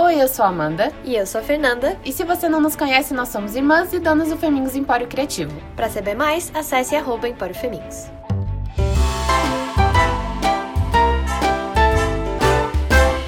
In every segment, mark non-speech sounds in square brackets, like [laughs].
Oi, eu sou a Amanda. E eu sou a Fernanda. E se você não nos conhece, nós somos irmãs e donas do Femingos Empório Criativo. Para saber mais, acesse arroba Empório Femingos.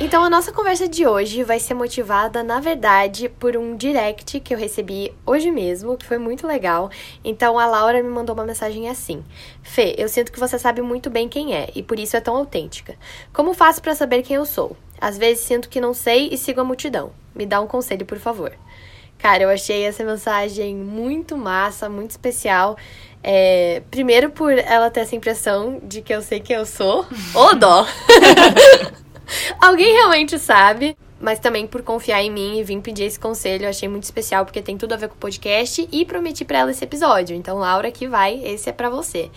Então, a nossa conversa de hoje vai ser motivada, na verdade, por um direct que eu recebi hoje mesmo, que foi muito legal. Então, a Laura me mandou uma mensagem assim: Fê, eu sinto que você sabe muito bem quem é e por isso é tão autêntica. Como faço para saber quem eu sou? Às vezes sinto que não sei e sigo a multidão. Me dá um conselho, por favor. Cara, eu achei essa mensagem muito massa, muito especial. É, primeiro por ela ter essa impressão de que eu sei quem eu sou. [laughs] Ô dó! [laughs] Alguém realmente sabe mas também por confiar em mim e vir pedir esse conselho. Eu achei muito especial porque tem tudo a ver com o podcast e prometi para ela esse episódio. Então, Laura, que vai, esse é para você.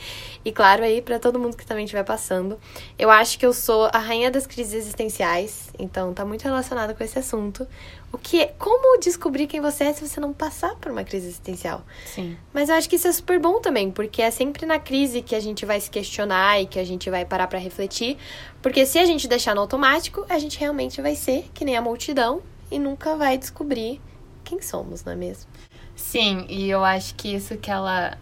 E claro, aí para todo mundo que também estiver passando. Eu acho que eu sou a rainha das crises existenciais, então tá muito relacionado com esse assunto. O que é, como descobrir quem você é se você não passar por uma crise existencial? Sim. Mas eu acho que isso é super bom também, porque é sempre na crise que a gente vai se questionar e que a gente vai parar para refletir, porque se a gente deixar no automático, a gente realmente vai ser que nem a multidão e nunca vai descobrir quem somos, não é mesmo? Sim, e eu acho que isso que ela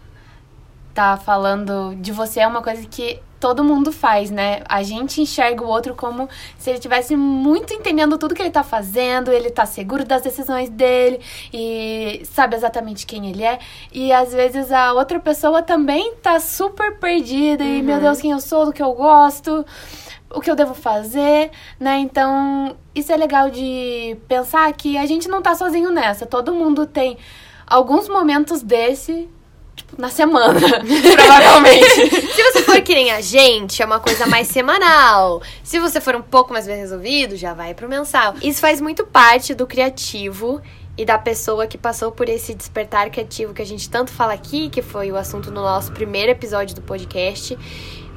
tá falando de você é uma coisa que todo mundo faz, né? A gente enxerga o outro como se ele tivesse muito entendendo tudo que ele tá fazendo, ele tá seguro das decisões dele e sabe exatamente quem ele é. E às vezes a outra pessoa também tá super perdida uhum. e meu Deus, quem eu sou, do que eu gosto o que eu devo fazer, né? Então, isso é legal de pensar que a gente não tá sozinho nessa. Todo mundo tem alguns momentos desse na semana, [laughs] provavelmente. Se você for que nem a gente, é uma coisa mais semanal. Se você for um pouco mais bem resolvido, já vai pro mensal. Isso faz muito parte do criativo e da pessoa que passou por esse despertar criativo que a gente tanto fala aqui, que foi o assunto no nosso primeiro episódio do podcast.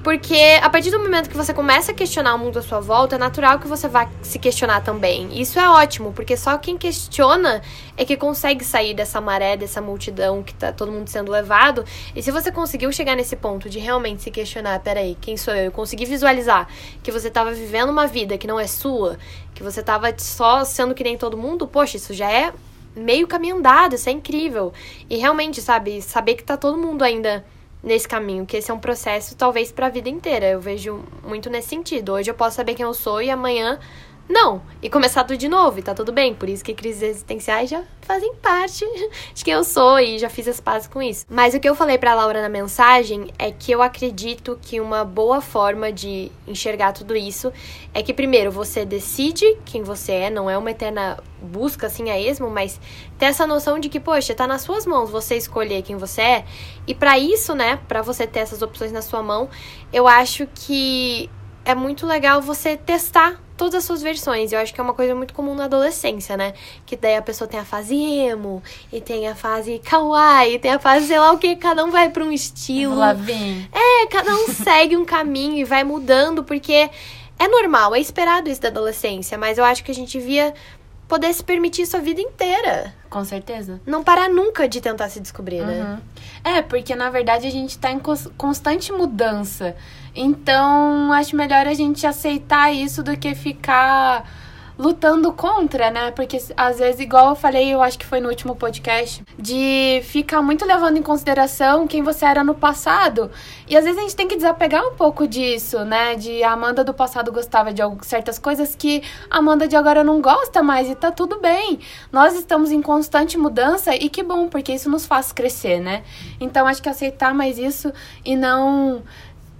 Porque a partir do momento que você começa a questionar o mundo à sua volta, é natural que você vá se questionar também. Isso é ótimo, porque só quem questiona é que consegue sair dessa maré, dessa multidão que tá todo mundo sendo levado. E se você conseguiu chegar nesse ponto de realmente se questionar, peraí, quem sou eu? Eu consegui visualizar que você estava vivendo uma vida que não é sua, que você estava só sendo que nem todo mundo, poxa, isso já é meio caminho andado, isso é incrível. E realmente, sabe, saber que tá todo mundo ainda nesse caminho, que esse é um processo talvez para a vida inteira. Eu vejo muito nesse sentido. Hoje eu posso saber quem eu sou e amanhã não. E começar tudo de novo, e tá tudo bem. Por isso que crises existenciais já fazem parte [laughs] de quem eu sou e já fiz as pazes com isso. Mas o que eu falei pra Laura na mensagem é que eu acredito que uma boa forma de enxergar tudo isso é que, primeiro, você decide quem você é, não é uma eterna busca assim a esmo, mas ter essa noção de que, poxa, tá nas suas mãos você escolher quem você é. E para isso, né, para você ter essas opções na sua mão, eu acho que é muito legal você testar todas as suas versões. Eu acho que é uma coisa muito comum na adolescência, né? Que daí a pessoa tem a fase emo, e tem a fase kawaii, tem a fase sei lá o que, cada um vai para um estilo. Lá vem. É, cada um segue um caminho e vai mudando, porque é normal, é esperado isso da adolescência, mas eu acho que a gente via poder se permitir isso a vida inteira. Com certeza. Não parar nunca de tentar se descobrir, né? uhum. né? É, porque na verdade a gente tá em constante mudança. Então, acho melhor a gente aceitar isso do que ficar lutando contra, né? Porque às vezes, igual eu falei, eu acho que foi no último podcast, de ficar muito levando em consideração quem você era no passado. E às vezes a gente tem que desapegar um pouco disso, né? De a Amanda do passado gostava de certas coisas que a Amanda de agora não gosta mais e tá tudo bem. Nós estamos em constante mudança e que bom, porque isso nos faz crescer, né? Então acho que aceitar mais isso e não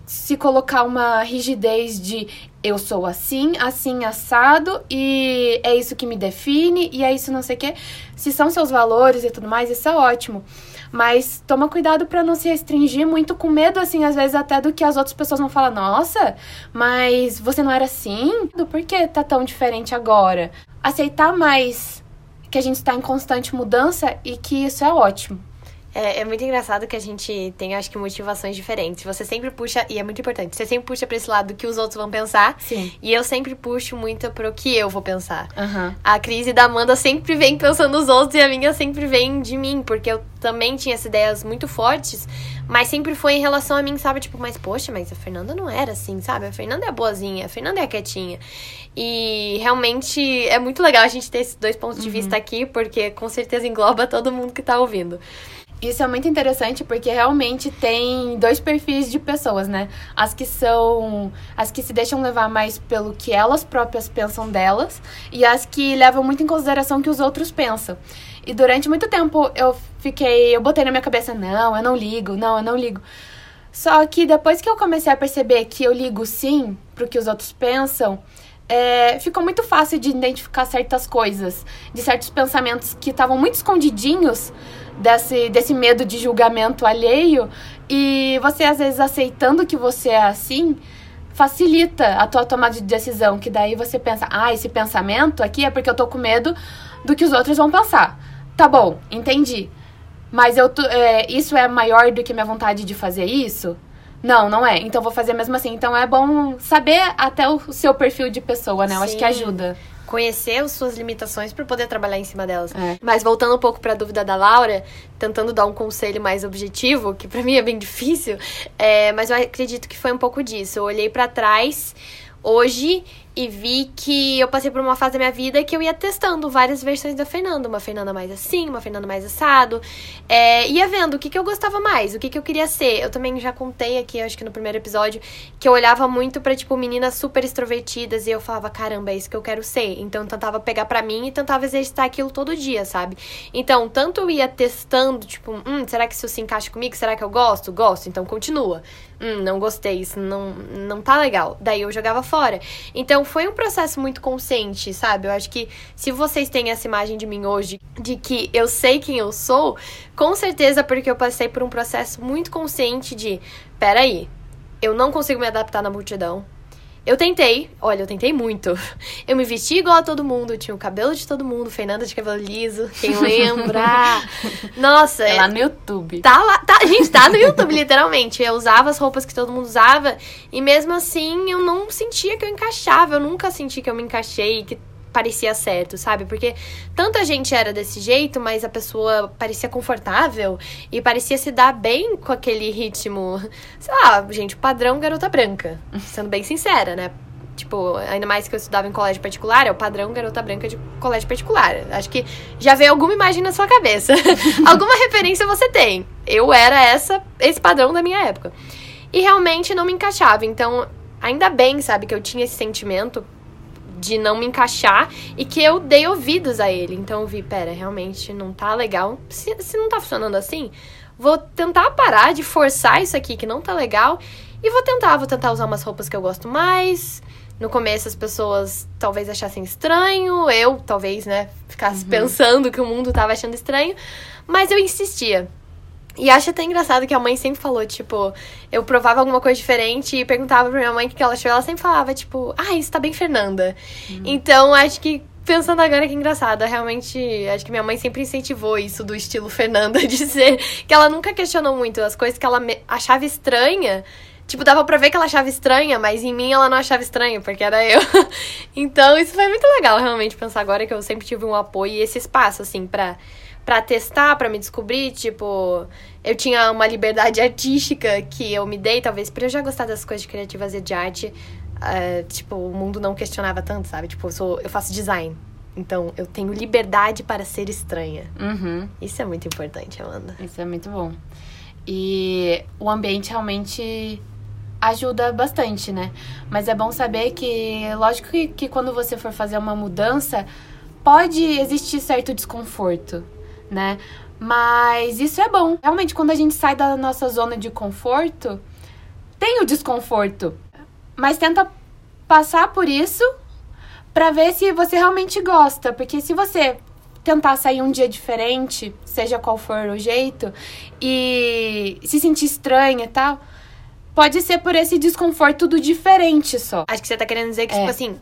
se colocar uma rigidez de eu sou assim, assim assado e é isso que me define e é isso não sei o quê. Se são seus valores e tudo mais, isso é ótimo. Mas toma cuidado para não se restringir muito com medo, assim, às vezes até do que as outras pessoas vão falar. Nossa, mas você não era assim? Por que tá tão diferente agora? Aceitar mais que a gente está em constante mudança e que isso é ótimo. É, é muito engraçado que a gente tem, acho que, motivações diferentes. Você sempre puxa, e é muito importante, você sempre puxa pra esse lado do que os outros vão pensar. Sim. E eu sempre puxo muito pro que eu vou pensar. Aham. A crise da Amanda sempre vem pensando nos outros e a minha sempre vem de mim, porque eu também tinha essas ideias muito fortes, mas sempre foi em relação a mim, sabe? Tipo, mas poxa, mas a Fernanda não era assim, sabe? A Fernanda é boazinha, a Fernanda é quietinha. E realmente é muito legal a gente ter esses dois pontos de vista aqui, porque com certeza engloba todo mundo que tá ouvindo. Isso é muito interessante porque realmente tem dois perfis de pessoas, né? As que são. As que se deixam levar mais pelo que elas próprias pensam delas e as que levam muito em consideração o que os outros pensam. E durante muito tempo eu fiquei. Eu botei na minha cabeça: não, eu não ligo, não, eu não ligo. Só que depois que eu comecei a perceber que eu ligo sim pro que os outros pensam, é, ficou muito fácil de identificar certas coisas, de certos pensamentos que estavam muito escondidinhos desse, desse medo de julgamento alheio. E você, às vezes, aceitando que você é assim, facilita a tua tomada de decisão. Que daí você pensa, ah, esse pensamento aqui é porque eu tô com medo do que os outros vão pensar. Tá bom, entendi. Mas eu é, isso é maior do que minha vontade de fazer isso? Não, não é. Então vou fazer mesmo assim. Então é bom saber até o seu perfil de pessoa, né? Eu acho que ajuda. Conhecer as suas limitações para poder trabalhar em cima delas. É. Mas voltando um pouco para a dúvida da Laura, tentando dar um conselho mais objetivo, que pra mim é bem [laughs] difícil, é, mas eu acredito que foi um pouco disso. Eu olhei pra trás hoje e vi que eu passei por uma fase da minha vida que eu ia testando várias versões da Fernanda. Uma Fernanda mais assim, uma Fernanda mais assado. É, ia vendo o que, que eu gostava mais, o que, que eu queria ser. Eu também já contei aqui, acho que no primeiro episódio, que eu olhava muito pra, tipo, meninas super extrovertidas e eu falava, caramba, é isso que eu quero ser. Então eu tentava pegar pra mim e tentava exercitar aquilo todo dia, sabe? Então, tanto eu ia testando, tipo, hum, será que isso se encaixa comigo? Será que eu gosto? Gosto, então continua. Hum, não gostei, isso não, não tá legal. Daí eu jogava fora. Então foi um processo muito consciente, sabe? Eu acho que se vocês têm essa imagem de mim hoje, de que eu sei quem eu sou, com certeza porque eu passei por um processo muito consciente de, peraí, eu não consigo me adaptar na multidão. Eu tentei, olha, eu tentei muito. [laughs] Eu me vesti igual a todo mundo, tinha o cabelo de todo mundo, Fernanda de cabelo liso, quem [laughs] lembra? Nossa, É lá no YouTube. Tá lá, tá, gente, tá no YouTube, literalmente. Eu usava as roupas que todo mundo usava e mesmo assim eu não sentia que eu encaixava. Eu nunca senti que eu me encaixei, que parecia certo, sabe? Porque tanta gente era desse jeito, mas a pessoa parecia confortável e parecia se dar bem com aquele ritmo. Sei lá, gente, padrão garota branca. [laughs] Sendo bem sincera, né? Tipo, ainda mais que eu estudava em colégio particular, é o padrão garota branca de colégio particular. Acho que já veio alguma imagem na sua cabeça. [laughs] alguma referência você tem. Eu era essa, esse padrão da minha época. E realmente não me encaixava. Então, ainda bem, sabe, que eu tinha esse sentimento de não me encaixar e que eu dei ouvidos a ele. Então eu vi, pera, realmente não tá legal. Se, se não tá funcionando assim, vou tentar parar de forçar isso aqui que não tá legal e vou tentar, vou tentar usar umas roupas que eu gosto mais. No começo as pessoas talvez achassem estranho, eu talvez, né, ficasse pensando que o mundo tava achando estranho, mas eu insistia. E acho até engraçado que a mãe sempre falou, tipo, eu provava alguma coisa diferente e perguntava pra minha mãe o que ela achou. Ela sempre falava, tipo, ah, isso tá bem Fernanda. Então, acho que, pensando agora que engraçado, realmente, acho que minha mãe sempre incentivou isso do estilo Fernanda, [laughs] de ser. Que ela nunca questionou muito as coisas que ela me- achava estranha. Tipo, dava pra ver que ela achava estranha, mas em mim ela não achava estranha, porque era eu. [laughs] então, isso foi muito legal, realmente, pensar agora que eu sempre tive um apoio e esse espaço, assim, pra pra testar, pra me descobrir, tipo, eu tinha uma liberdade [laughs] artística que eu me dei, talvez por eu já gostar das coisas criativas e de arte, eh, tipo, o mundo não questionava tanto, sabe? Tipo, eu, sou, eu faço design, então eu tenho liberdade para ser estranha. Uhum. Isso é muito importante, Amanda. Isso é muito bom. E o ambiente realmente ajuda bastante, né? Mas é bom saber que, lógico que, que quando você for fazer uma mudança, pode existir certo desconforto, né? Mas isso é bom. Realmente, quando a gente sai da nossa zona de conforto, tem o desconforto. Mas tenta passar por isso pra ver se você realmente gosta. Porque se você tentar sair um dia diferente, seja qual for o jeito, e se sentir estranha e tal, pode ser por esse desconforto do diferente só. Acho que você tá querendo dizer que, É. tipo assim,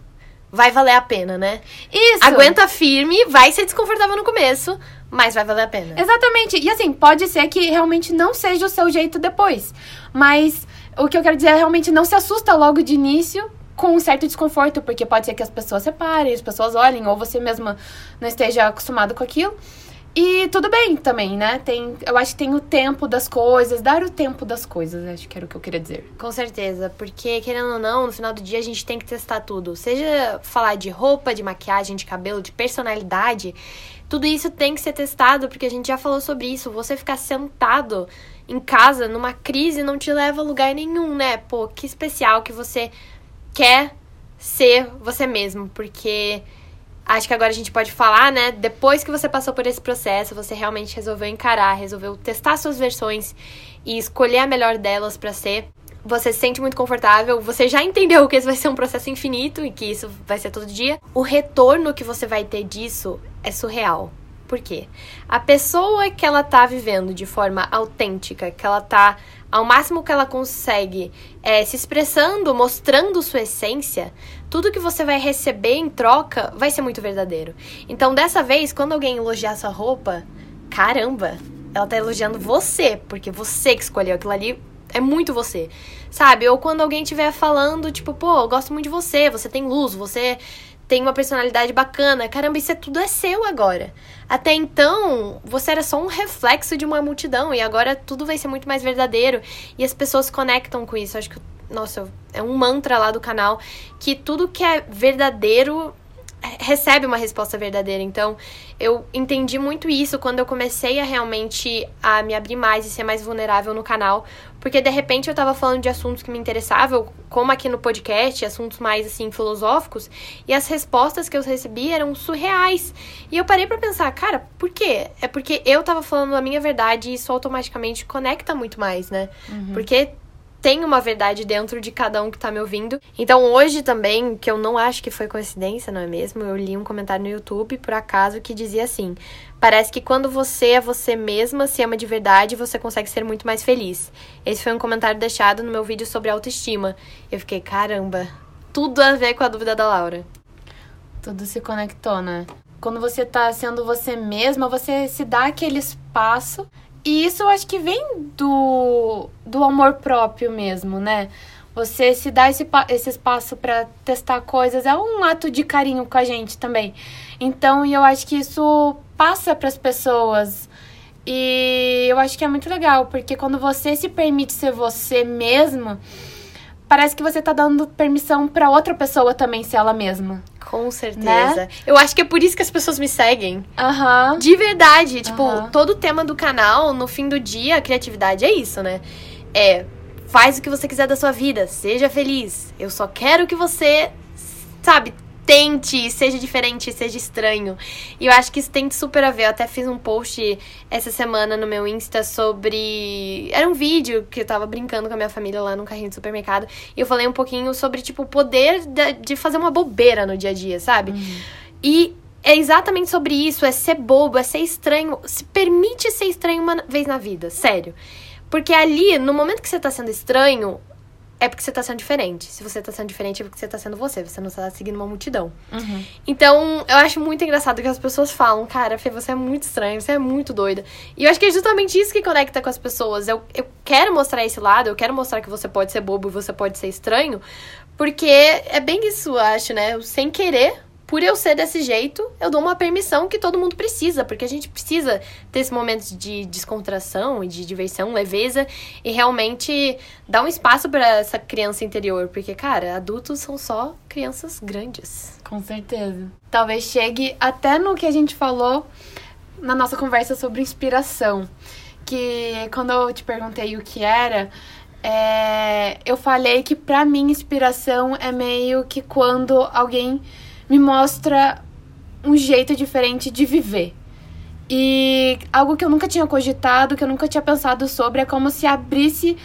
vai valer a pena, né? Isso! Aguenta firme, vai ser desconfortável no começo, mas vai valer a pena. Exatamente. E assim, pode ser que realmente não seja o seu jeito depois. Mas o que eu quero dizer é realmente não se assusta logo de início com um certo desconforto, porque pode ser que as pessoas separem, as pessoas olhem, ou você mesma não esteja acostumado com aquilo. E tudo bem também, né? Tem, eu acho que tem o tempo das coisas, dar o tempo das coisas, acho que era o que eu queria dizer. Com certeza, porque querendo ou não, no final do dia a gente tem que testar tudo. Seja falar de roupa, de maquiagem, de cabelo, de personalidade, tudo isso tem que ser testado, porque a gente já falou sobre isso. Você ficar sentado em casa numa crise não te leva a lugar nenhum, né? Pô, que especial que você quer ser você mesmo, porque acho que agora a gente pode falar, né? Depois que você passou por esse processo, você realmente resolveu encarar, resolveu testar suas versões e escolher a melhor delas para ser. Você se sente muito confortável, você já entendeu que esse vai ser um processo infinito e que isso vai ser todo dia. O retorno que você vai ter disso é surreal. Por quê? A pessoa que ela tá vivendo de forma autêntica, que ela tá ao máximo que ela consegue é, se expressando, mostrando sua essência, tudo que você vai receber em troca vai ser muito verdadeiro. Então, dessa vez, quando alguém elogiar sua roupa, caramba, ela tá elogiando você, porque você que escolheu aquilo ali é muito você. Sabe? Ou quando alguém estiver falando, tipo, pô, eu gosto muito de você, você tem luz, você tem uma personalidade bacana. Caramba, isso é tudo é seu agora. Até então, você era só um reflexo de uma multidão e agora tudo vai ser muito mais verdadeiro e as pessoas conectam com isso. Acho que, nossa, é um mantra lá do canal que tudo que é verdadeiro recebe uma resposta verdadeira. Então, eu entendi muito isso quando eu comecei a realmente a me abrir mais e ser mais vulnerável no canal, porque de repente eu tava falando de assuntos que me interessavam, como aqui no podcast, assuntos mais assim filosóficos, e as respostas que eu recebi eram surreais. E eu parei para pensar, cara, por quê? É porque eu tava falando a minha verdade e isso automaticamente conecta muito mais, né? Uhum. Porque tem uma verdade dentro de cada um que tá me ouvindo. Então hoje também, que eu não acho que foi coincidência, não é mesmo? Eu li um comentário no YouTube, por acaso, que dizia assim: Parece que quando você é você mesma, se ama de verdade, você consegue ser muito mais feliz. Esse foi um comentário deixado no meu vídeo sobre autoestima. Eu fiquei, caramba, tudo a ver com a dúvida da Laura. Tudo se conectou, né? Quando você tá sendo você mesma, você se dá aquele espaço e isso eu acho que vem do, do amor próprio mesmo, né? Você se dá esse, esse espaço para testar coisas é um ato de carinho com a gente também. Então, eu acho que isso passa para as pessoas. E eu acho que é muito legal, porque quando você se permite ser você mesmo, parece que você tá dando permissão para outra pessoa também ser ela mesma. Com certeza. Né? Eu acho que é por isso que as pessoas me seguem. Aham. Uhum. De verdade. Tipo, uhum. todo o tema do canal, no fim do dia, a criatividade é isso, né? É. Faz o que você quiser da sua vida, seja feliz. Eu só quero que você, sabe, tente, seja diferente, seja estranho. E eu acho que isso tem super a ver. Eu até fiz um post essa semana no meu Insta sobre. Era um vídeo que eu tava brincando com a minha família lá no carrinho de supermercado. E eu falei um pouquinho sobre, tipo, o poder de fazer uma bobeira no dia a dia, sabe? Uhum. E é exatamente sobre isso, é ser bobo, é ser estranho. Se permite ser estranho uma vez na vida, sério. Porque ali, no momento que você tá sendo estranho, é porque você tá sendo diferente. Se você tá sendo diferente, é porque você tá sendo você. Você não tá seguindo uma multidão. Uhum. Então, eu acho muito engraçado que as pessoas falam, cara, Fê, você é muito estranho, você é muito doida. E eu acho que é justamente isso que conecta com as pessoas. Eu, eu quero mostrar esse lado, eu quero mostrar que você pode ser bobo e você pode ser estranho. Porque é bem isso, eu acho, né? Sem querer, por eu ser desse jeito, eu dou uma permissão que todo mundo precisa, porque a gente precisa ter esses momentos de descontração e de diversão, leveza e realmente dar um espaço para essa criança interior, porque cara, adultos são só crianças grandes. Com certeza. Talvez chegue até no que a gente falou na nossa conversa sobre inspiração, que quando eu te perguntei o que era, é, eu falei que para mim inspiração é meio que quando alguém me mostra um jeito diferente de viver. E algo que eu nunca tinha cogitado, que eu nunca tinha pensado sobre, é como se abrisse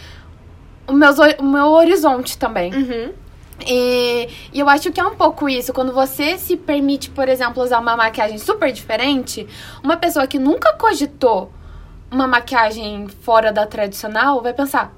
o meu, o meu horizonte também. Uhum. E, e, eu acho que é um pouco isso. Quando você se permite, por exemplo, usar uma maquiagem super diferente, uma pessoa que nunca cogitou uma maquiagem fora da tradicional vai pensar: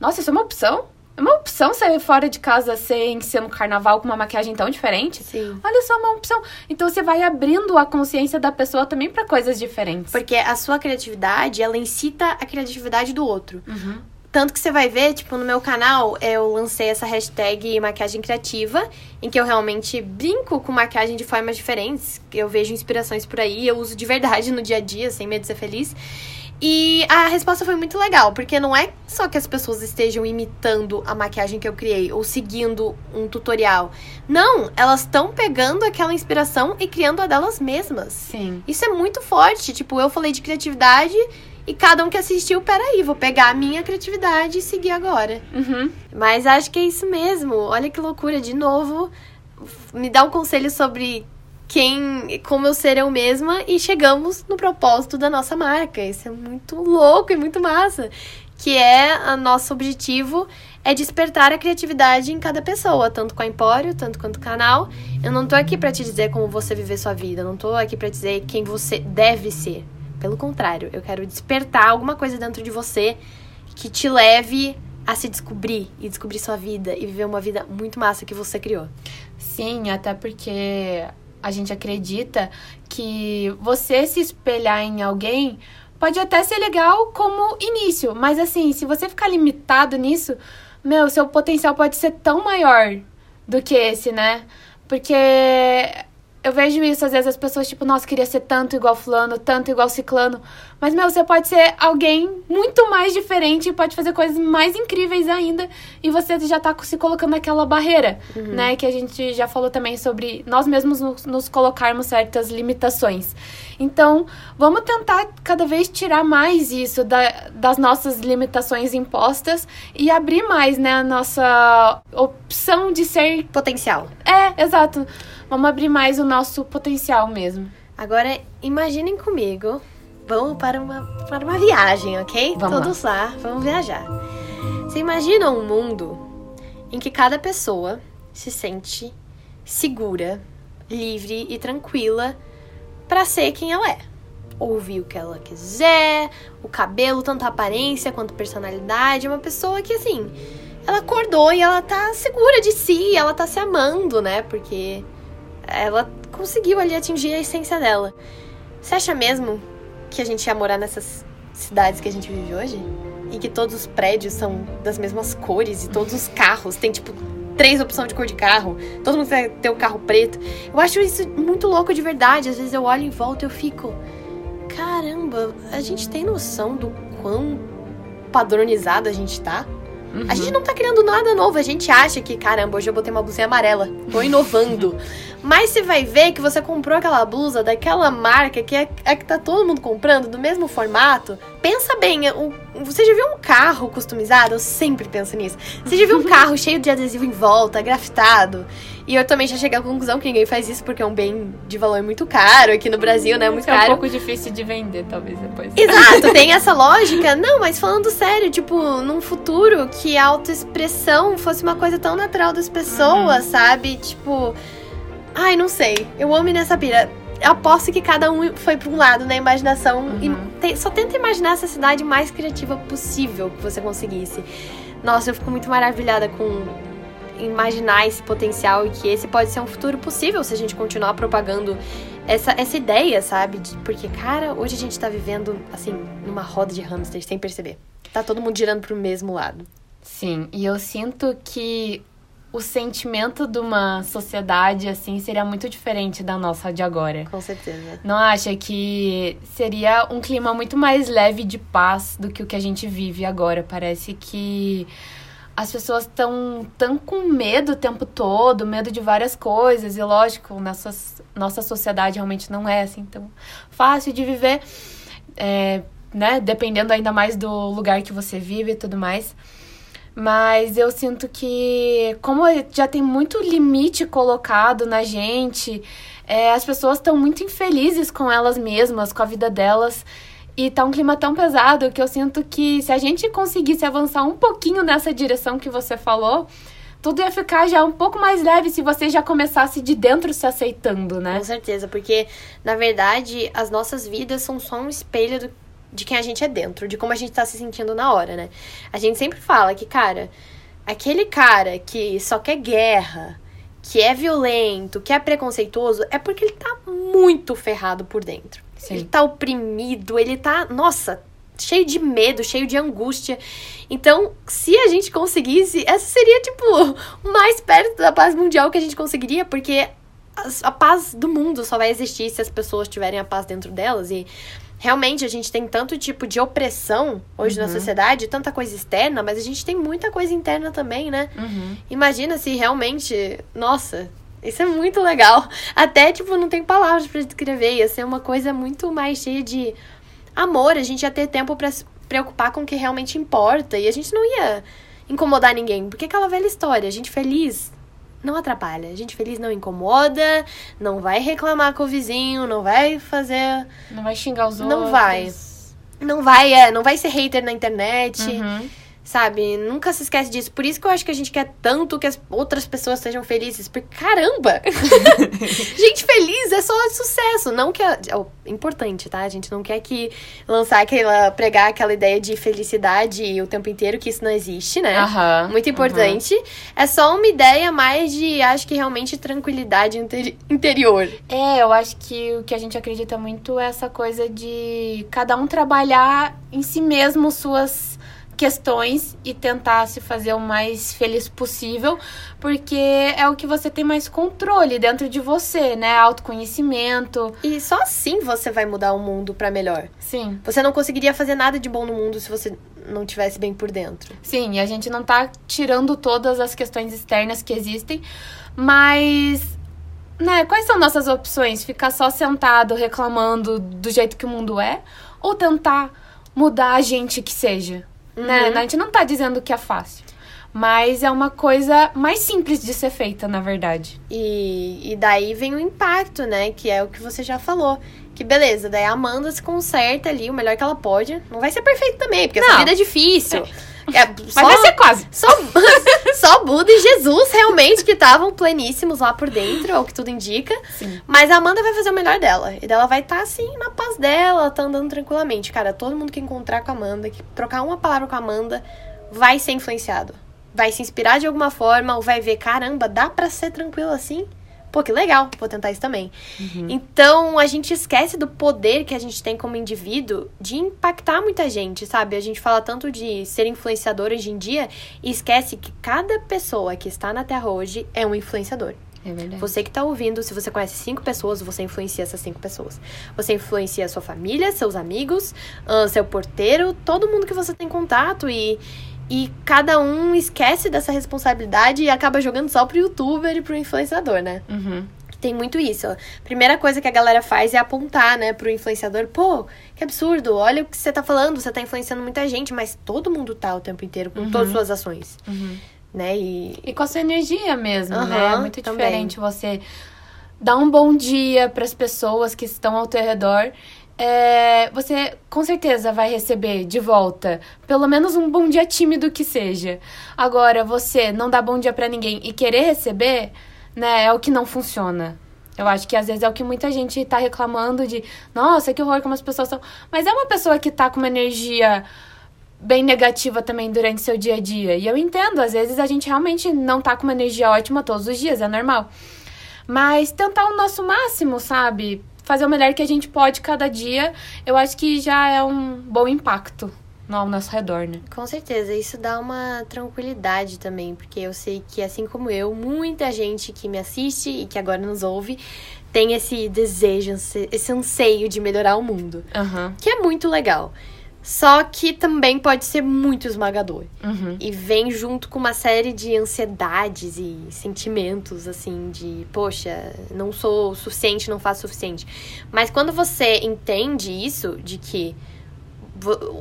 nossa, isso é uma opção? É uma opção sair fora de casa sem ser no carnaval com uma maquiagem tão diferente. Sim. Olha só, uma opção. Então você vai abrindo a consciência da pessoa também para coisas diferentes. Porque a sua criatividade, ela incita a criatividade do outro. Uhum. Tanto que você vai ver, tipo, no meu canal, eu lancei essa hashtag maquiagem criativa, em que eu realmente brinco com maquiagem de formas diferentes. Eu vejo inspirações por aí, eu uso de verdade no dia a dia, sem medo de ser feliz. E a resposta foi muito legal, porque não é só que as pessoas estejam imitando a maquiagem que eu criei ou seguindo um tutorial. Não, elas estão pegando aquela inspiração e criando a delas mesmas. Sim. Isso é muito forte. Tipo, eu falei de criatividade e cada um que assistiu, peraí, vou pegar a minha criatividade e seguir agora. Uhum. Mas acho que é isso mesmo. Olha que loucura, de novo. Me dá um conselho sobre quem, como eu ser eu mesma e chegamos no propósito da nossa marca. Isso é muito louco e muito massa. Que é o nosso objetivo é despertar a criatividade em cada pessoa, tanto com a Empório, tanto quanto o canal. Eu não tô aqui para te dizer como você viver sua vida, eu não tô aqui para dizer quem você deve ser. Pelo contrário, eu quero despertar alguma coisa dentro de você que te leve a se descobrir e descobrir sua vida e viver uma vida muito massa que você criou. Sim, até porque a gente acredita que você se espelhar em alguém pode até ser legal como início, mas assim, se você ficar limitado nisso, meu, seu potencial pode ser tão maior do que esse, né? Porque eu vejo isso, às vezes as pessoas, tipo, nossa, queria ser tanto igual fulano, tanto igual ciclano. Mas, meu, você pode ser alguém muito mais diferente, pode fazer coisas mais incríveis ainda, e você já tá se colocando naquela barreira, uhum. né? Que a gente já falou também sobre nós mesmos nos, nos colocarmos certas limitações. Então, vamos tentar cada vez tirar mais isso da, das nossas limitações impostas e abrir mais, né, a nossa opção de ser. Potencial. É, exato. Vamos abrir mais o nosso potencial mesmo. Agora, imaginem comigo. Vamos para uma, para uma viagem, ok? Vamos Todos lá. lá, vamos viajar. Você imagina um mundo em que cada pessoa se sente segura, livre e tranquila para ser quem ela é. Ouvir o que ela quiser, o cabelo, tanto a aparência quanto a personalidade. Uma pessoa que, assim, ela acordou e ela tá segura de si, ela tá se amando, né? Porque ela conseguiu ali atingir a essência dela. Você acha mesmo que a gente ia morar nessas cidades que a gente vive hoje? E que todos os prédios são das mesmas cores e todos os carros têm, tipo, três opções de cor de carro. Todo mundo vai ter um carro preto. Eu acho isso muito louco de verdade. Às vezes eu olho em volta e eu fico. Caramba, a gente tem noção do quão padronizado a gente tá? Uhum. A gente não tá criando nada novo. A gente acha que, caramba, hoje eu botei uma blusinha amarela. Tô inovando. [laughs] Mas você vai ver que você comprou aquela blusa daquela marca que é, é que tá todo mundo comprando, do mesmo formato. Pensa bem, o, você já viu um carro customizado? Eu sempre penso nisso. Você já viu um [laughs] carro cheio de adesivo em volta, grafitado? E eu também já cheguei à conclusão que ninguém faz isso porque é um bem de valor muito caro aqui no Brasil, né? Muito é caro. É um pouco difícil de vender, talvez depois. Exato, [laughs] tem essa lógica. Não, mas falando sério, tipo, num futuro que a autoexpressão fosse uma coisa tão natural das pessoas, uhum. sabe? Tipo. Ai, não sei. Eu amo nessa pira. Eu aposto que cada um foi para um lado na imaginação. Uhum. E te, só tenta imaginar essa cidade mais criativa possível que você conseguisse. Nossa, eu fico muito maravilhada com imaginar esse potencial e que esse pode ser um futuro possível se a gente continuar propagando essa, essa ideia, sabe? Porque, cara, hoje a gente tá vivendo, assim, numa roda de hamsters sem perceber. Tá todo mundo girando pro mesmo lado. Sim, e eu sinto que o sentimento de uma sociedade assim seria muito diferente da nossa de agora. Com certeza. Não acha que seria um clima muito mais leve de paz do que o que a gente vive agora? Parece que as pessoas estão tão com medo o tempo todo, medo de várias coisas. E lógico, nossa, nossa sociedade realmente não é assim tão fácil de viver, é, né? Dependendo ainda mais do lugar que você vive e tudo mais. Mas eu sinto que, como já tem muito limite colocado na gente, é, as pessoas estão muito infelizes com elas mesmas, com a vida delas. E tá um clima tão pesado que eu sinto que se a gente conseguisse avançar um pouquinho nessa direção que você falou, tudo ia ficar já um pouco mais leve se você já começasse de dentro se aceitando, né? Com certeza, porque na verdade as nossas vidas são só um espelho do, de quem a gente é dentro, de como a gente tá se sentindo na hora, né? A gente sempre fala que, cara, aquele cara que só quer guerra, que é violento, que é preconceituoso, é porque ele tá muito ferrado por dentro. Sim. Ele tá oprimido, ele tá, nossa, cheio de medo, cheio de angústia. Então, se a gente conseguisse, essa seria, tipo, o mais perto da paz mundial que a gente conseguiria, porque a, paz do mundo só vai existir se as pessoas tiverem a paz dentro delas. E realmente a gente tem tanto tipo de opressão hoje na sociedade, tanta coisa externa, mas a gente tem muita coisa interna também, né? Uhum. Imagina se realmente, nossa, isso é muito legal. Até tipo não tem palavras pra descrever, ia ser uma coisa muito mais cheia de amor, a gente ia ter tempo pra se preocupar com o que realmente importa e a gente não ia incomodar ninguém, porque aquela velha história, a gente feliz não atrapalha. A gente feliz não incomoda, não vai reclamar com o vizinho, não vai fazer Não vai xingar os Não outros. vai. não vai, é, não vai ser hater na internet. Uhum. Sabe? Nunca se esquece disso. Por isso que eu acho que a gente quer tanto que as outras pessoas sejam felizes. Porque, caramba! [laughs] gente feliz é só sucesso. Não que. É ó, importante, tá? A gente não quer que lançar aquela. pregar aquela ideia de felicidade o tempo inteiro, que isso não existe, né? Aham, Muito importante. É só uma ideia mais de, acho que realmente, tranquilidade interi- interior. É, eu acho que o que a gente acredita muito é essa coisa de cada um trabalhar em si mesmo suas questões e tentar se fazer o mais feliz possível, porque é o que você tem mais controle dentro de você, né? Autoconhecimento. E só assim você vai mudar o mundo pra melhor. Sim. Você não conseguiria fazer nada de bom no mundo se você não tivesse bem por dentro. Sim, e a gente não tá tirando todas as questões externas que existem, mas né, quais são nossas opções? Ficar só sentado reclamando do jeito que o mundo é ou tentar mudar a gente que seja? Né? A gente não tá dizendo que é fácil, mas é uma coisa mais simples de ser feita, na verdade. E, e daí vem o impacto, né? Que é o que você já falou. Que beleza, daí a Amanda se conserta ali o melhor que ela pode. Não vai ser perfeito também, porque essa Não. vida é difícil. É, Mas só, vai ser quase. só, [laughs] só Buda e Jesus realmente que estavam pleníssimos lá por dentro, é o que tudo indica. Sim. Mas a Amanda vai fazer o melhor dela. E dela vai estar assim, na paz dela, tá andando tranquilamente. Cara, todo mundo que encontrar com a Amanda, que trocar uma palavra com a Amanda, vai ser influenciado. Vai se inspirar de alguma forma, ou vai ver, caramba, dá pra ser tranquilo assim? Pô, que legal, vou tentar isso também. Então, a gente esquece do poder que a gente tem como indivíduo de impactar muita gente, sabe? A gente fala tanto de ser influenciador hoje em dia e esquece que cada pessoa que está na Terra hoje é um influenciador. É verdade. Você que tá ouvindo, se você conhece cinco pessoas, você influencia essas cinco pessoas. Você influencia a sua família, seus amigos, ahn, seu porteiro, todo mundo que você tem contato e. E cada um esquece dessa responsabilidade e acaba jogando só pro youtuber e pro influenciador, né? Uhum. Tem muito isso. ó. Primeira coisa que a galera faz é apontar, né, pro influenciador. Pô, que absurdo, olha o que você tá falando, você tá influenciando muita gente, mas todo mundo tá o tempo inteiro com todas as suas ações, Uhum. né? E, E com a sua energia mesmo, né? É muito também. diferente você dar um bom dia para as pessoas que estão ao teu redor. É, você com certeza vai receber de volta pelo menos um bom dia tímido que seja. Agora, você não dar bom dia para ninguém e querer receber, né, é o que não funciona. Eu acho que às vezes é o que muita gente tá reclamando de, nossa, que horror como as pessoas são. Mas é uma pessoa que tá com uma energia bem negativa também durante seu dia a dia. E eu entendo, às vezes a gente realmente não tá com uma energia ótima todos os dias, é normal. Mas tentar o nosso máximo, sabe? Fazer o melhor que a gente pode cada dia, eu acho que já é um bom impacto no- ao nosso redor, né? Com certeza, isso dá uma tranquilidade também, porque eu sei que, assim como eu, muita gente que me assiste e que agora nos ouve tem esse desejo, esse anseio de melhorar o mundo, Aham. que é muito legal. Só que também pode ser muito esmagador. Uhum. E vem junto com uma série de ansiedades e sentimentos, assim, de, poxa, não sou o suficiente, não faço o suficiente. Mas quando você entende isso, de que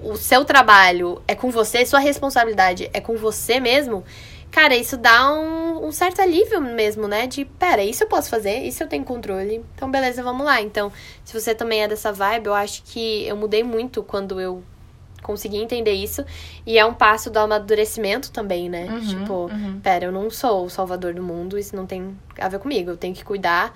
o seu trabalho é com você, sua responsabilidade é com você mesmo, cara, isso dá um, um certo alívio mesmo, né? De, pera, isso eu posso fazer, isso eu tenho controle, então beleza, vamos lá. Então, se você também é dessa vibe, eu acho que eu mudei muito quando eu consegui entender isso. E é um passo do amadurecimento também, né? Uhum, tipo, uhum. pera, eu não sou o salvador do mundo, isso não tem a ver comigo. Eu tenho que cuidar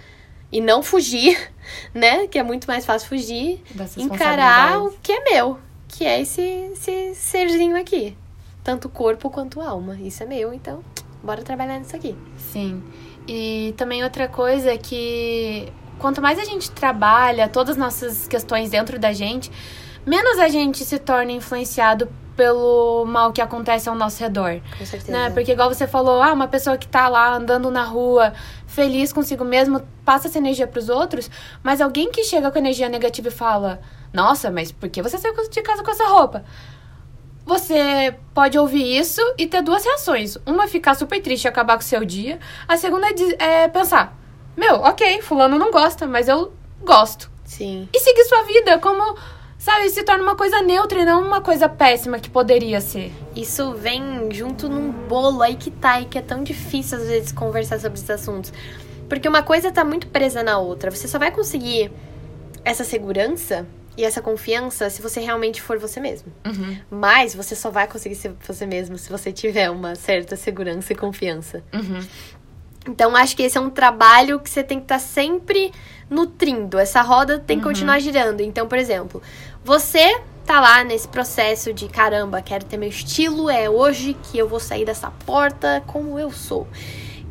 e não fugir, [laughs] né? Que é muito mais fácil fugir. Encarar o que é meu, que é esse, esse serzinho aqui. Tanto corpo quanto alma. Isso é meu, então bora trabalhar nisso aqui. Sim. E também outra coisa é que quanto mais a gente trabalha todas as nossas questões dentro da gente, menos a gente se torna influenciado pelo mal que acontece ao nosso redor. Com certeza. Né? Porque igual você falou, ah, uma pessoa que tá lá andando na rua, feliz consigo mesmo, passa essa energia pros outros, mas alguém que chega com energia negativa e fala: "Nossa, mas por que você saiu de casa com essa roupa?" Você pode ouvir isso e ter duas reações. Uma, ficar super triste e acabar com o seu dia. A segunda é, é pensar: Meu, ok, Fulano não gosta, mas eu gosto. Sim. E seguir sua vida como sabe, se torna uma coisa neutra e não uma coisa péssima que poderia ser. Isso vem junto num bolo aí que tá e que é tão difícil às vezes conversar sobre esses assuntos. Porque uma coisa tá muito presa na outra. Você só vai conseguir essa segurança e essa confiança se você realmente for você mesmo. Uhum. Mas você só vai conseguir ser você mesmo se você tiver uma certa segurança e confiança. Uhum. Então acho que esse é um trabalho que você tem que estar tá sempre nutrindo. Essa roda tem que uhum. continuar girando. Então, por exemplo, você tá lá nesse processo de caramba, quero ter meu estilo, é hoje que eu vou sair dessa porta como eu sou.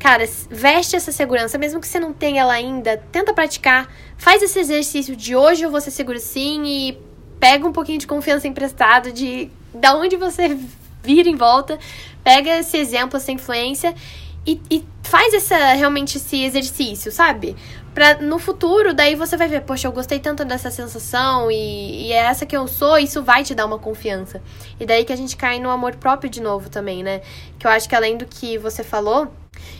Cara, veste essa segurança, mesmo que você não tenha ela ainda, tenta praticar, faz esse exercício de hoje eu vou ser seguro sim e pega um pouquinho de confiança emprestado de da onde você vira em volta, pega esse exemplo, essa influência e, e faz essa realmente esse exercício, sabe? Pra no futuro, daí você vai ver, poxa, eu gostei tanto dessa sensação e, e é essa que eu sou, isso vai te dar uma confiança. E daí que a gente cai no amor próprio de novo também, né? Que eu acho que além do que você falou,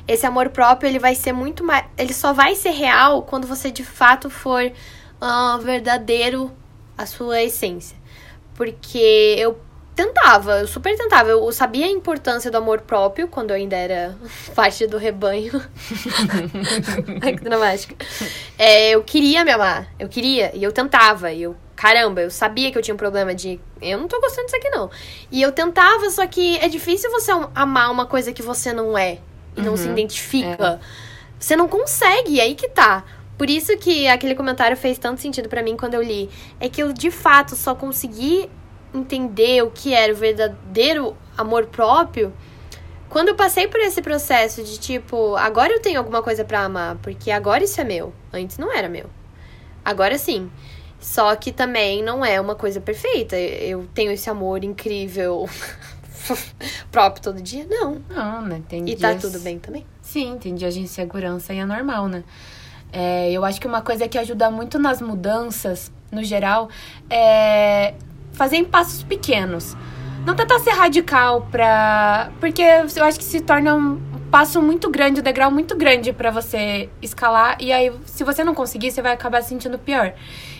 esse amor próprio, ele vai ser muito mais. Ele só vai ser real quando você de fato for uh, verdadeiro a sua essência. Porque eu tentava, eu super tentava. Eu sabia a importância do amor próprio quando eu ainda era [laughs] parte do rebanho. [laughs] Ai, que dramática. É, eu queria me amar, eu queria, e eu tentava, e eu, caramba, eu sabia que eu tinha um problema de. Eu não tô gostando disso aqui, não. E eu tentava, só que é difícil você amar uma coisa que você não é e não se uhum. identifica. É. Você não consegue, é aí que tá. Por isso que aquele comentário fez tanto sentido para mim quando eu li. É que eu, de fato, só consegui entender o que era o verdadeiro amor próprio quando eu passei por esse processo de tipo, agora eu tenho alguma coisa para amar, porque agora isso é meu. Antes não era meu. Agora sim. Só que também não é uma coisa perfeita. Eu tenho esse amor incrível [laughs] próprio todo dia? Não. Não, né? Tem e tá dias... tá tudo bem também? Sim, tem dias de insegurança e é normal, né? É, eu acho que uma coisa que ajuda muito nas mudanças, no geral, é fazer em passos pequenos. Não tentar ser radical pra. Porque eu acho que se torna passo muito grande, um degrau muito grande para você escalar. E aí, se você não conseguir, você vai acabar se sentindo pior.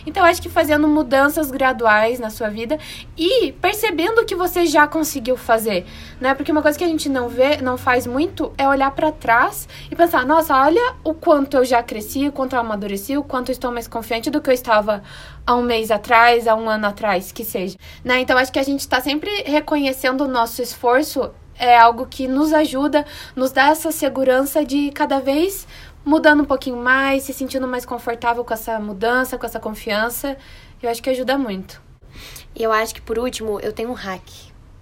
Então, acho que fazendo mudanças graduais na sua vida e percebendo o que você já conseguiu fazer, né? Porque uma coisa que a gente não vê, não faz muito, é olhar para trás e pensar: nossa, olha o quanto eu já cresci, o quanto eu amadureci, o quanto eu estou mais confiante do que eu estava há um mês atrás, há um ano atrás, que seja. Né? Então, acho que a gente está sempre reconhecendo o nosso esforço é algo que nos ajuda, nos dá essa segurança de cada vez mudando um pouquinho mais, se sentindo mais confortável com essa mudança, com essa confiança. Eu acho que ajuda muito. E eu acho que por último, eu tenho um hack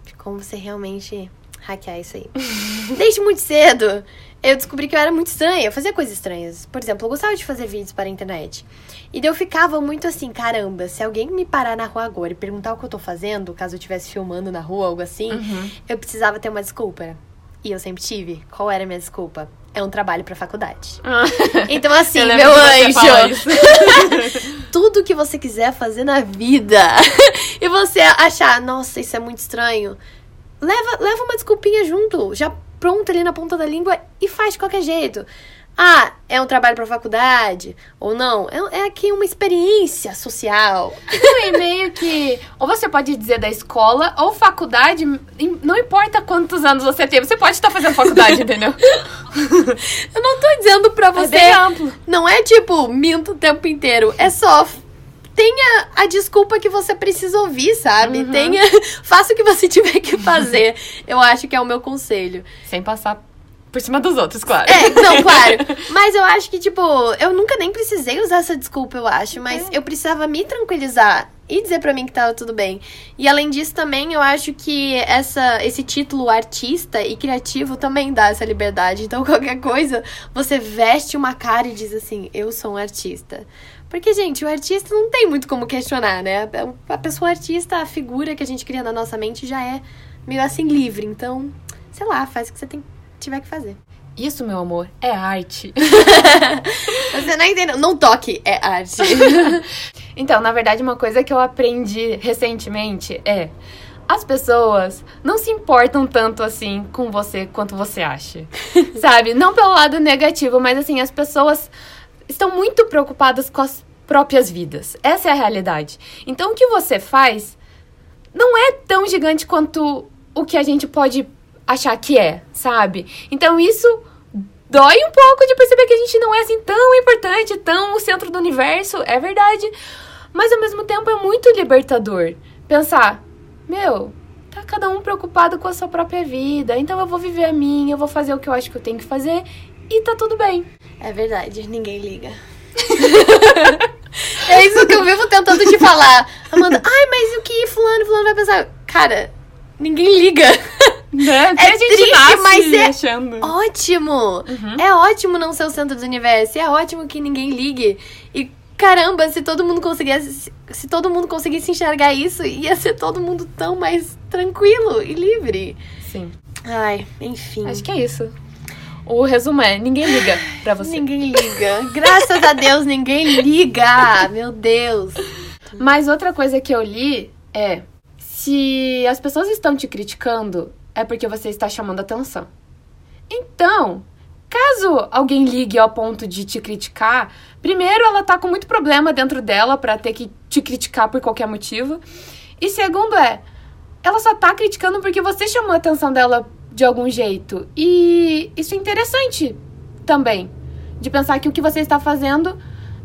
de como você realmente hackear isso aí. [laughs] Desde muito cedo, eu descobri que eu era muito estranha, eu fazia coisas estranhas. Por exemplo, eu gostava de fazer vídeos para a internet. E daí eu ficava muito assim, caramba, se alguém me parar na rua agora e perguntar o que eu tô fazendo, caso eu estivesse filmando na rua, algo assim, uhum. eu precisava ter uma desculpa. E eu sempre tive. Qual era a minha desculpa? É um trabalho pra faculdade. Ah. [laughs] Então, assim, meu anjo. [laughs] tudo que você quiser fazer na vida [laughs] e você achar, nossa, isso é muito estranho, leva, leva uma desculpinha junto. Já pronto ali na ponta da língua e faz de qualquer jeito. Ah, é um trabalho para faculdade ou não? É, é, aqui uma experiência social. E meio que. Ou você pode dizer da escola ou faculdade, não importa quantos anos você tem, você pode estar fazendo faculdade, entendeu? [laughs] Eu não tô dizendo pra é você. É bem amplo. Não é tipo, minto o tempo inteiro. É só tenha a desculpa que você precisa ouvir, sabe? Uhum. Tenha, [laughs] faça o que você [laughs] tiver que fazer. Eu acho que é o meu conselho. Sem passar por cima dos outros, claro. É, não, claro. [laughs] Mas eu acho que, tipo, eu nunca nem precisei usar essa desculpa, eu acho. Mas é. eu precisava me tranquilizar e dizer pra mim que tava tudo bem. E além disso também, eu acho que essa esse título artista e criativo também dá essa liberdade. Então qualquer coisa, você veste uma cara e diz assim: "Eu sou um artista". Porque, gente, o artista não tem muito como questionar, né? A pessoa artista, a figura que a gente cria na nossa mente já é meio assim livre. Então, sei lá, faz o que você tem, tiver que fazer. Isso, meu amor, é arte. [laughs] Você não entendeu? Não toque, é arte. [laughs] então, na verdade, uma coisa que eu aprendi recentemente é. As pessoas não se importam tanto assim com você quanto você acha. [laughs] Sabe? Não pelo lado negativo, mas assim, as pessoas estão muito preocupadas com as próprias vidas. Essa é a realidade. Então, o que você faz não é tão gigante quanto o que a gente pode achar que é, sabe? Então, isso dói um pouco de perceber que a gente não é assim tão importante, tão o centro do universo, é verdade. Mas ao mesmo tempo é muito libertador pensar, meu, tá cada um preocupado com a sua própria vida, então eu vou viver a minha, eu vou fazer o que eu acho que eu tenho que fazer e tá tudo bem. É verdade, ninguém liga. [laughs] é isso que eu vivo tentando te falar. Amanda, ai, mas o que fulano, fulano vai pensar? Cara, ninguém liga. Né? É triste, mas é achando. ótimo. Uhum. É ótimo não ser o centro do universo. É ótimo que ninguém ligue. E caramba, se todo mundo conseguisse, se todo mundo conseguisse enxergar isso, ia ser todo mundo tão mais tranquilo e livre. Sim. Ai, enfim. Acho que é isso. O resumo é: ninguém liga pra você. Ninguém liga. Graças a Deus, ninguém liga. Meu Deus. Mas outra coisa que eu li é: se as pessoas estão te criticando, é porque você está chamando atenção. Então, caso alguém ligue ao ponto de te criticar, primeiro ela tá com muito problema dentro dela para ter que te criticar por qualquer motivo. E segundo é, ela só tá criticando porque você chamou a atenção dela de algum jeito. E isso é interessante também. De pensar que o que você está fazendo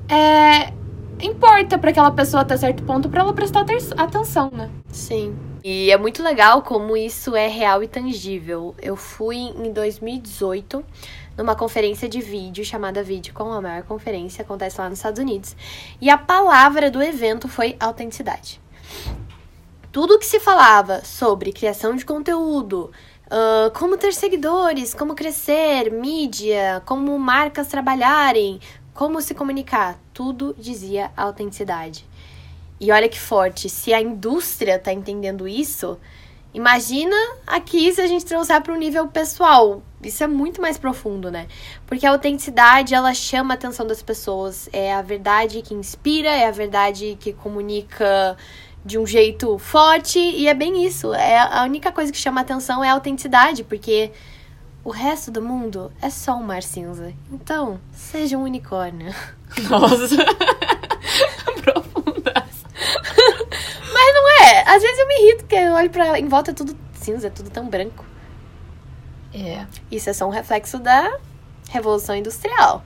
é importa para aquela pessoa até certo ponto para ela prestar atenção, né? Sim. E é muito legal como isso é real e tangível. Eu fui em 2018 numa conferência de vídeo chamada Vídeo com a maior conferência, acontece lá nos Estados Unidos. E a palavra do evento foi autenticidade. Tudo que se falava sobre criação de conteúdo, Uh, como ter seguidores, como crescer, mídia, como marcas trabalharem, como se comunicar. Tudo dizia autenticidade. E olha que forte, se a indústria está entendendo isso, imagina aqui se a gente trouxer para o nível pessoal. Isso é muito mais profundo, né? Porque a autenticidade, ela chama a atenção das pessoas. É a verdade que inspira, é a verdade que comunica de um jeito forte e é bem isso. É a única coisa que chama atenção é a autenticidade, porque o resto do mundo é só um mar cinza. Então, seja um unicórnio. [laughs] Nossa. [laughs] Profundas. [laughs] Mas não é. Às vezes eu me irrito porque eu olho para em volta é tudo cinza, é tudo tão branco. É. Isso é só um reflexo da revolução industrial.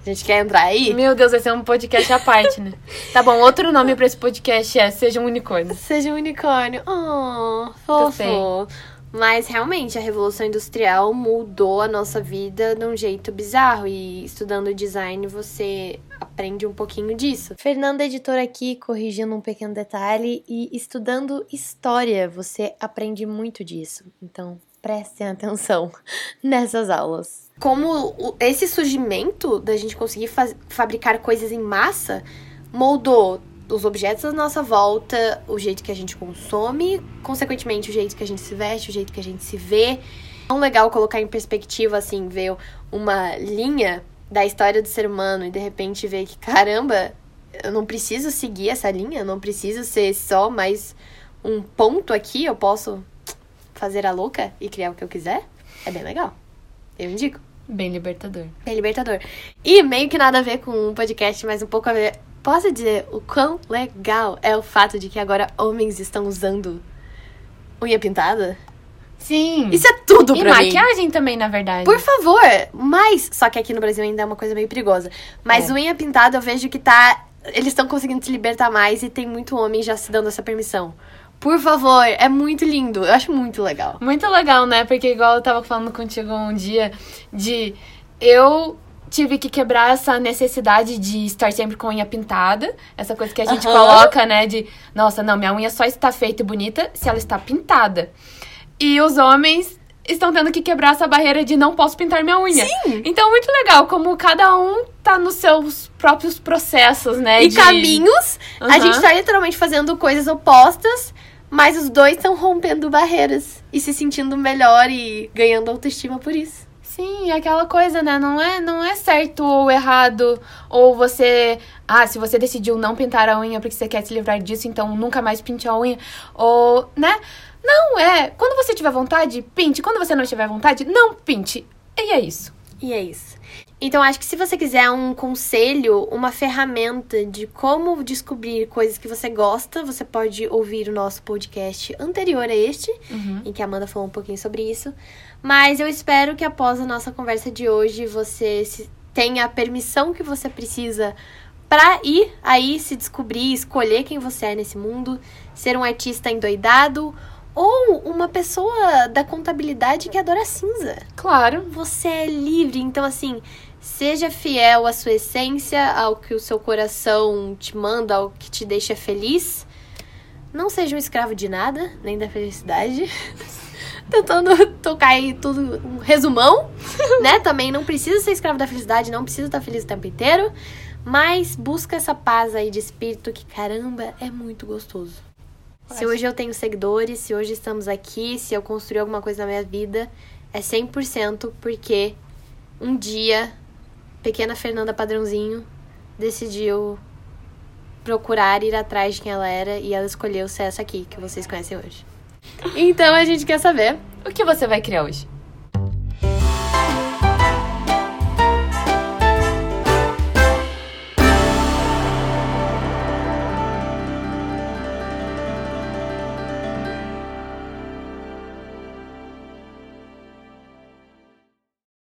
A gente quer entrar aí? Meu Deus, vai ser um podcast à parte, né? [laughs] Tá bom, outro nome pra esse podcast é Seja um Unicórnio. Seja um Unicórnio. Oh, fofo. Mas realmente a Revolução Industrial mudou a nossa vida de um jeito bizarro. E estudando design você aprende um pouquinho disso. Fernanda, editora aqui, corrigindo um pequeno detalhe. E estudando história você aprende muito disso. Então prestem atenção [laughs] nessas aulas como esse surgimento da gente conseguir fabricar coisas em massa moldou os objetos à nossa volta, o jeito que a gente consome, consequentemente o jeito que a gente se veste, o jeito que a gente se vê. É tão legal colocar em perspectiva, assim, ver uma linha da história do ser humano e de repente ver que, caramba, eu não preciso seguir essa linha, eu não preciso ser só mais um ponto aqui, eu posso fazer a louca e criar o que eu quiser. É bem legal. Eu indico. Bem libertador. Bem libertador. E meio que nada a ver com o podcast, mas um pouco a ver. Posso dizer o quão legal é o fato de que agora homens estão usando unha pintada? Sim. Isso é tudo e pra mim. E maquiagem também, na verdade. Por favor. Mas, só que aqui no Brasil ainda é uma coisa meio perigosa. Mas é. unha pintada eu vejo que tá... Eles estão conseguindo se libertar mais e tem muito homem já se dando essa permissão. Por favor, é muito lindo. Eu acho muito legal. Muito legal, né? Porque igual eu tava falando contigo um dia de eu tive que quebrar essa necessidade de estar sempre com a unha pintada. Essa coisa que a gente Aham. coloca, né? De, nossa, não, minha unha só está feita e bonita se ela está pintada. E os homens estão tendo que quebrar essa barreira de não posso pintar minha unha. Sim. Então, muito legal como cada um tá nos seus próprios processos, né? E de- caminhos, a Aham. gente tá literalmente fazendo coisas opostas, mas os dois estão rompendo barreiras e se sentindo melhor e ganhando autoestima por isso. Sim, aquela coisa, né? Não é, não é certo ou errado. Ou você. Ah, se você decidiu não pintar a unha porque você quer se livrar disso, então nunca mais pinte a unha. Ou, né? Não, é. Quando você tiver vontade, pinte. Quando você não tiver vontade, não pinte. E é isso. E é isso. Então, acho que se você quiser um conselho, uma ferramenta de como descobrir coisas que você gosta, você pode ouvir o nosso podcast anterior a este, em que a Amanda falou um pouquinho sobre isso. Mas eu espero que após a nossa conversa de hoje, você tenha a permissão que você precisa para ir aí se descobrir, escolher quem você é nesse mundo, ser um artista endoidado ou uma pessoa da contabilidade que adora cinza Claro. você é livre. Então, assim, seja fiel à sua essência, ao que o seu coração te manda, ao que te deixa feliz. Não seja um escravo de nada, nem da felicidade. [laughs] Tentando tocar aí tudo, um resumão, [laughs] né? Também não precisa ser escravo da felicidade, não precisa estar feliz o tempo inteiro. Mas busca essa paz aí de espírito que, caramba, é muito gostoso. Se hoje eu tenho seguidores, se hoje estamos aqui, se eu construí alguma coisa na minha vida, é 100% porque um dia, pequena Fernanda Padrãozinho decidiu procurar ir atrás de quem ela era e ela escolheu ser essa aqui que vocês conhecem hoje. Então a gente quer saber O que você vai criar hoje?